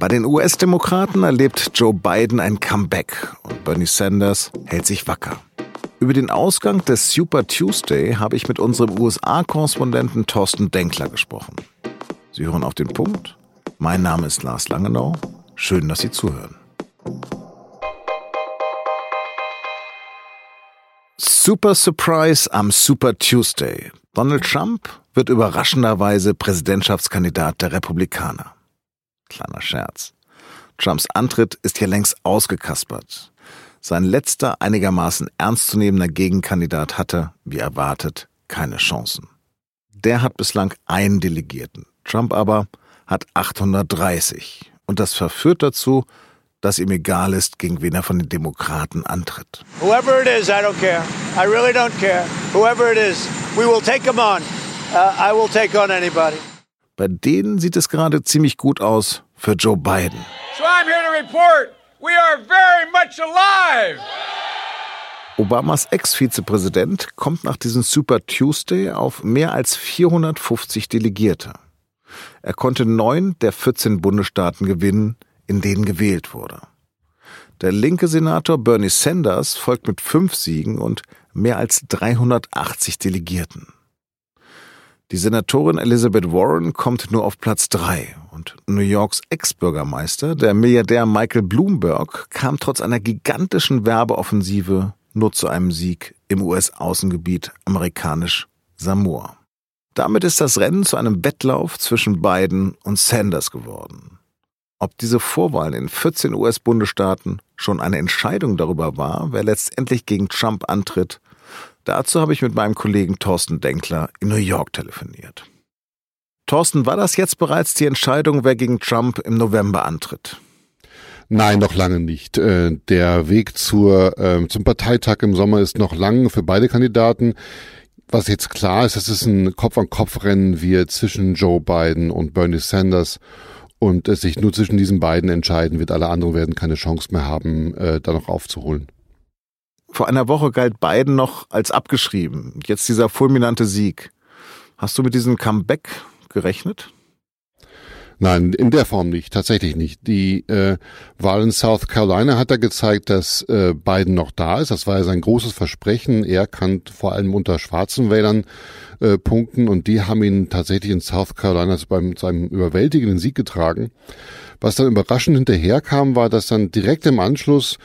Bei den US-Demokraten erlebt Joe Biden ein Comeback und Bernie Sanders hält sich wacker. Über den Ausgang des Super Tuesday habe ich mit unserem USA-Korrespondenten Thorsten Denkler gesprochen. Sie hören auf den Punkt. Mein Name ist Lars Langenau. Schön, dass Sie zuhören. Super Surprise am Super Tuesday. Donald Trump wird überraschenderweise Präsidentschaftskandidat der Republikaner. Kleiner Scherz. Trumps Antritt ist hier längst ausgekaspert. Sein letzter einigermaßen ernstzunehmender Gegenkandidat hatte, wie erwartet, keine Chancen. Der hat bislang einen Delegierten. Trump aber hat 830. Und das verführt dazu, dass ihm egal ist, gegen wen er von den Demokraten antritt. Whoever it is, I don't care. I really don't care. Whoever it is, we will take him on. Uh, I will take on anybody. Bei denen sieht es gerade ziemlich gut aus für Joe Biden. So I'm here to report we are very much alive. Obamas Ex-Vizepräsident kommt nach diesem Super Tuesday auf mehr als 450 Delegierte. Er konnte neun der 14 Bundesstaaten gewinnen, in denen gewählt wurde. Der linke Senator Bernie Sanders folgt mit fünf Siegen und mehr als 380 Delegierten. Die Senatorin Elizabeth Warren kommt nur auf Platz drei und New Yorks Ex-Bürgermeister, der Milliardär Michael Bloomberg, kam trotz einer gigantischen Werbeoffensive nur zu einem Sieg im US-Außengebiet amerikanisch Samoa. Damit ist das Rennen zu einem Wettlauf zwischen Biden und Sanders geworden. Ob diese Vorwahlen in 14 US-Bundesstaaten schon eine Entscheidung darüber war, wer letztendlich gegen Trump antritt, Dazu habe ich mit meinem Kollegen Thorsten Denkler in New York telefoniert. Thorsten, war das jetzt bereits die Entscheidung, wer gegen Trump im November antritt? Nein, noch lange nicht. Äh, der Weg zur, ähm, zum Parteitag im Sommer ist noch lang für beide Kandidaten. Was jetzt klar ist, dass es ein Kopf-an-Kopf-Rennen wird zwischen Joe Biden und Bernie Sanders und es sich nur zwischen diesen beiden entscheiden wird. Alle anderen werden keine Chance mehr haben, äh, da noch aufzuholen. Vor einer Woche galt Biden noch als abgeschrieben. Jetzt dieser fulminante Sieg. Hast du mit diesem Comeback gerechnet? Nein, in der Form nicht, tatsächlich nicht. Die äh, Wahl in South Carolina hat er gezeigt, dass äh, Biden noch da ist. Das war ja sein großes Versprechen. Er kann vor allem unter schwarzen Wählern äh, punkten und die haben ihn tatsächlich in South Carolina beim seinem überwältigenden Sieg getragen. Was dann überraschend hinterherkam, war, dass dann direkt im Anschluss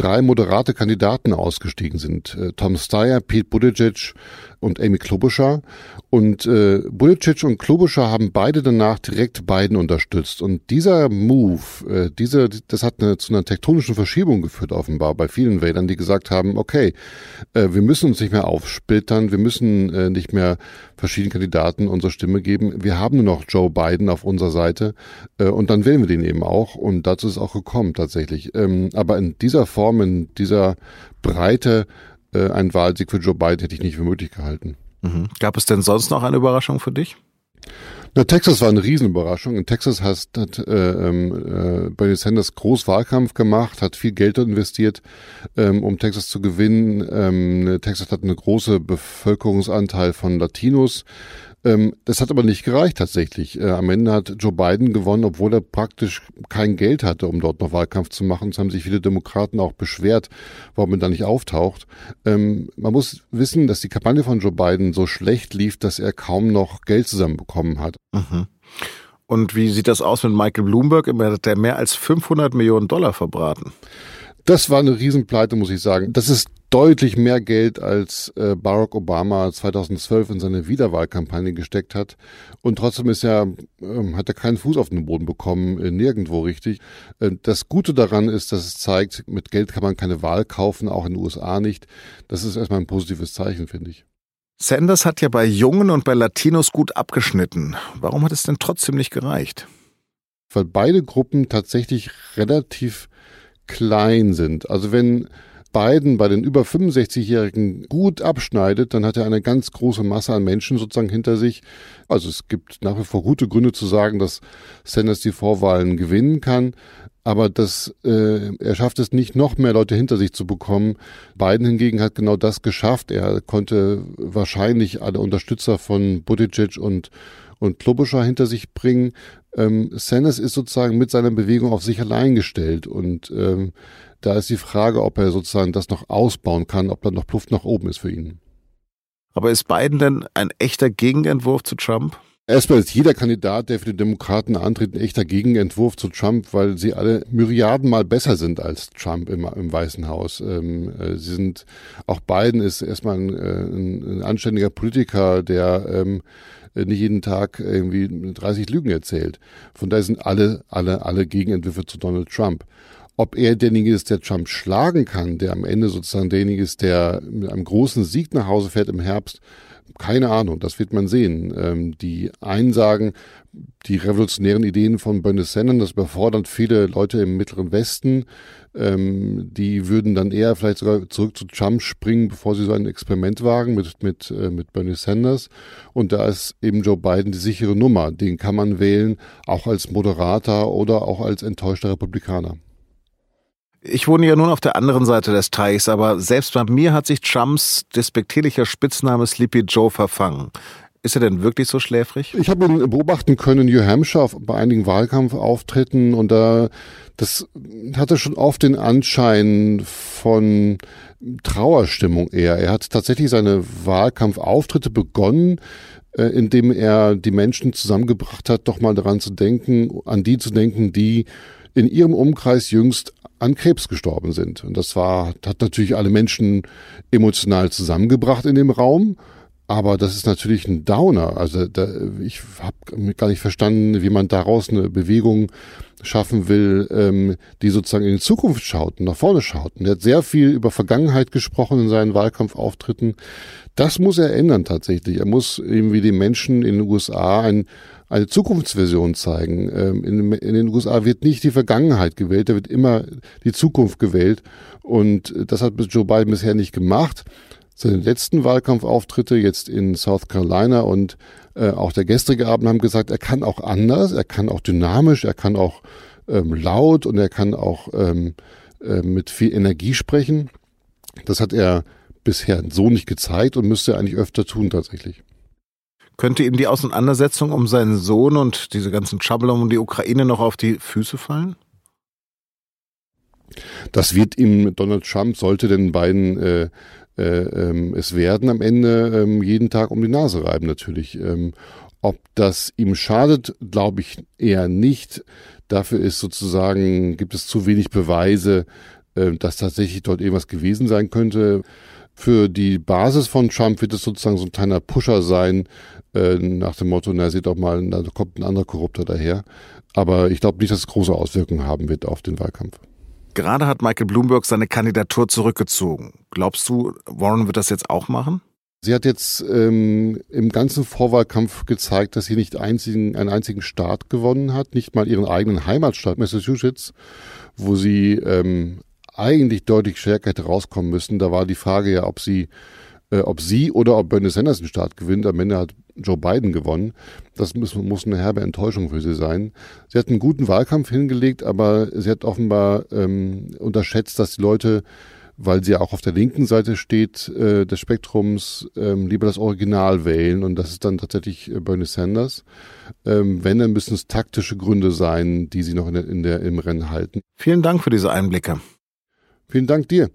drei moderate Kandidaten ausgestiegen sind. Äh, Tom Steyer, Pete Buttigieg und Amy Klobuchar. Und äh, Buttigieg und Klobuchar haben beide danach direkt Biden unterstützt. Und dieser Move, äh, diese, das hat eine, zu einer tektonischen Verschiebung geführt offenbar bei vielen Wählern, die gesagt haben, okay, äh, wir müssen uns nicht mehr aufsplittern, wir müssen äh, nicht mehr verschiedenen Kandidaten unsere Stimme geben. Wir haben nur noch Joe Biden auf unserer Seite äh, und dann wählen wir den eben auch. Und dazu ist es auch gekommen tatsächlich. Ähm, aber in dieser Form, in dieser Breite, äh, ein Wahlsieg für Joe Biden hätte ich nicht für möglich gehalten. Mhm. Gab es denn sonst noch eine Überraschung für dich? Na, Texas war eine Riesenüberraschung. In Texas hat, hat äh, äh, Bernie Sanders groß Wahlkampf gemacht, hat viel Geld investiert, ähm, um Texas zu gewinnen. Ähm, Texas hat einen großen Bevölkerungsanteil von Latinos. Ähm, das hat aber nicht gereicht tatsächlich. Äh, am Ende hat Joe Biden gewonnen, obwohl er praktisch kein Geld hatte, um dort noch Wahlkampf zu machen. Es haben sich viele Demokraten auch beschwert, warum er da nicht auftaucht. Ähm, man muss wissen, dass die Kampagne von Joe Biden so schlecht lief, dass er kaum noch Geld zusammenbekommen hat. Mhm. Und wie sieht das aus mit Michael Bloomberg? Er hat mehr als 500 Millionen Dollar verbraten. Das war eine Riesenpleite, muss ich sagen. Das ist deutlich mehr Geld, als äh, Barack Obama 2012 in seine Wiederwahlkampagne gesteckt hat. Und trotzdem ist er, äh, hat er keinen Fuß auf den Boden bekommen, äh, nirgendwo richtig. Äh, das Gute daran ist, dass es zeigt, mit Geld kann man keine Wahl kaufen, auch in den USA nicht. Das ist erstmal ein positives Zeichen, finde ich. Sanders hat ja bei Jungen und bei Latinos gut abgeschnitten. Warum hat es denn trotzdem nicht gereicht? Weil beide Gruppen tatsächlich relativ klein sind. Also wenn Biden bei den über 65-Jährigen gut abschneidet, dann hat er eine ganz große Masse an Menschen sozusagen hinter sich. Also es gibt nach wie vor gute Gründe zu sagen, dass Sanders die Vorwahlen gewinnen kann. Aber das, äh, er schafft es nicht, noch mehr Leute hinter sich zu bekommen. Biden hingegen hat genau das geschafft. Er konnte wahrscheinlich alle Unterstützer von Buttigieg und und Klobuchar hinter sich bringen. Ähm, Sanders ist sozusagen mit seiner Bewegung auf sich allein gestellt und ähm, da ist die Frage, ob er sozusagen das noch ausbauen kann, ob da noch Luft nach oben ist für ihn. Aber ist Biden denn ein echter Gegenentwurf zu Trump? Erstmal ist jeder Kandidat, der für die Demokraten antritt, ein echter Gegenentwurf zu Trump, weil sie alle Myriadenmal besser sind als Trump im, im Weißen Haus. Ähm, äh, sie sind, auch Biden ist erstmal ein, äh, ein, ein anständiger Politiker, der ähm, nicht jeden Tag irgendwie 30 Lügen erzählt. Von daher sind alle, alle, alle Gegenentwürfe zu Donald Trump. Ob er derjenige ist, der Trump schlagen kann, der am Ende sozusagen derjenige ist, der mit einem großen Sieg nach Hause fährt im Herbst, keine Ahnung, das wird man sehen. Ähm, die einen sagen, die revolutionären Ideen von Bernie Sanders, das überfordert viele Leute im Mittleren Westen. Ähm, die würden dann eher vielleicht sogar zurück zu Trump springen, bevor sie so ein Experiment wagen mit, mit, äh, mit Bernie Sanders. Und da ist eben Joe Biden die sichere Nummer. Den kann man wählen, auch als Moderator oder auch als enttäuschter Republikaner. Ich wohne ja nun auf der anderen Seite des Teichs, aber selbst bei mir hat sich Trumps despektierlicher Spitzname Sleepy Joe verfangen. Ist er denn wirklich so schläfrig? Ich habe ihn beobachten können in New Hampshire bei einigen Wahlkampfauftritten und da das hatte schon oft den Anschein von Trauerstimmung eher. Er hat tatsächlich seine Wahlkampfauftritte begonnen, äh, indem er die Menschen zusammengebracht hat, doch mal daran zu denken, an die zu denken, die in ihrem Umkreis jüngst an Krebs gestorben sind. Und das war, hat natürlich alle Menschen emotional zusammengebracht in dem Raum. Aber das ist natürlich ein Downer. Also da, ich habe gar nicht verstanden, wie man daraus eine Bewegung schaffen will, ähm, die sozusagen in die Zukunft schaut und nach vorne schaut. Und er hat sehr viel über Vergangenheit gesprochen in seinen Wahlkampfauftritten. Das muss er ändern tatsächlich. Er muss irgendwie den Menschen in den USA ein eine Zukunftsversion zeigen. Ähm, in, den USA wird nicht die Vergangenheit gewählt, da wird immer die Zukunft gewählt. Und das hat Joe Biden bisher nicht gemacht. Seine letzten Wahlkampfauftritte jetzt in South Carolina und äh, auch der gestrige Abend haben gesagt, er kann auch anders, er kann auch dynamisch, er kann auch ähm, laut und er kann auch ähm, äh, mit viel Energie sprechen. Das hat er bisher so nicht gezeigt und müsste eigentlich öfter tun tatsächlich. Könnte ihm die Auseinandersetzung um seinen Sohn und diese ganzen Trouble um die Ukraine noch auf die Füße fallen? Das wird ihm Donald Trump, sollte den beiden äh, äh, ähm, es werden, am Ende ähm, jeden Tag um die Nase reiben natürlich. Ähm, ob das ihm schadet, glaube ich eher nicht. Dafür ist sozusagen, gibt es zu wenig Beweise, äh, dass tatsächlich dort irgendwas gewesen sein könnte. Für die Basis von Trump wird es sozusagen so ein kleiner Pusher sein, äh, nach dem Motto, na seht doch mal, da kommt ein anderer Korrupter daher. Aber ich glaube nicht, dass es große Auswirkungen haben wird auf den Wahlkampf. Gerade hat Michael Bloomberg seine Kandidatur zurückgezogen. Glaubst du, Warren wird das jetzt auch machen? Sie hat jetzt ähm, im ganzen Vorwahlkampf gezeigt, dass sie nicht einzigen, einen einzigen Staat gewonnen hat, nicht mal ihren eigenen Heimatstaat Massachusetts, wo sie ähm, eigentlich deutlich stärker hätte rauskommen müssen. Da war die Frage ja, ob sie äh, ob sie oder ob Bernie Sanders den Staat gewinnt. Am Ende hat Joe Biden gewonnen. Das muss, muss eine herbe Enttäuschung für sie sein. Sie hat einen guten Wahlkampf hingelegt, aber sie hat offenbar ähm, unterschätzt, dass die Leute, weil sie ja auch auf der linken Seite steht äh, des Spektrums, ähm, lieber das Original wählen. Und das ist dann tatsächlich äh, Bernie Sanders. Ähm, wenn, dann müssen es taktische Gründe sein, die sie noch in der, in der, im Rennen halten. Vielen Dank für diese Einblicke. Vielen Dank dir.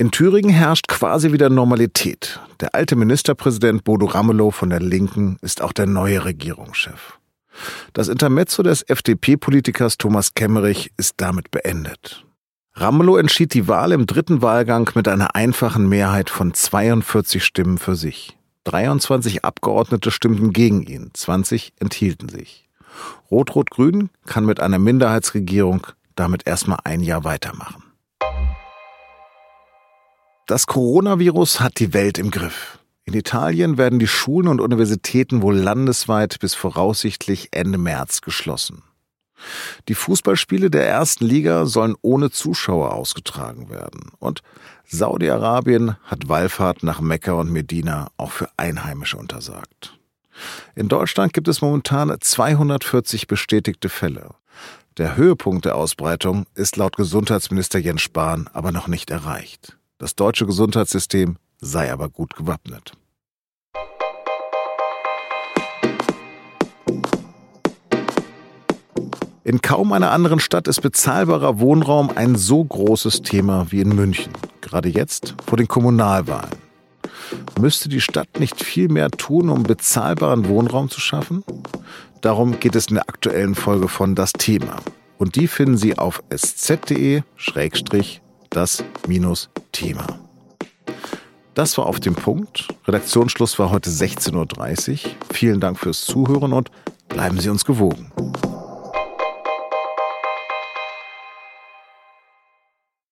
In Thüringen herrscht quasi wieder Normalität. Der alte Ministerpräsident Bodo Ramelow von der Linken ist auch der neue Regierungschef. Das Intermezzo des FDP-Politikers Thomas Kemmerich ist damit beendet. Ramelow entschied die Wahl im dritten Wahlgang mit einer einfachen Mehrheit von 42 Stimmen für sich. 23 Abgeordnete stimmten gegen ihn, 20 enthielten sich. Rot-Rot-Grün kann mit einer Minderheitsregierung damit erstmal ein Jahr weitermachen. Das Coronavirus hat die Welt im Griff. In Italien werden die Schulen und Universitäten wohl landesweit bis voraussichtlich Ende März geschlossen. Die Fußballspiele der ersten Liga sollen ohne Zuschauer ausgetragen werden. Und Saudi-Arabien hat Wallfahrt nach Mekka und Medina auch für Einheimische untersagt. In Deutschland gibt es momentan 240 bestätigte Fälle. Der Höhepunkt der Ausbreitung ist laut Gesundheitsminister Jens Spahn aber noch nicht erreicht. Das deutsche Gesundheitssystem sei aber gut gewappnet. In kaum einer anderen Stadt ist bezahlbarer Wohnraum ein so großes Thema wie in München, gerade jetzt vor den Kommunalwahlen. Müsste die Stadt nicht viel mehr tun, um bezahlbaren Wohnraum zu schaffen? Darum geht es in der aktuellen Folge von Das Thema. Und die finden Sie auf sz.de-das-thema. Das war auf dem Punkt. Redaktionsschluss war heute 16.30 Uhr. Vielen Dank fürs Zuhören und bleiben Sie uns gewogen.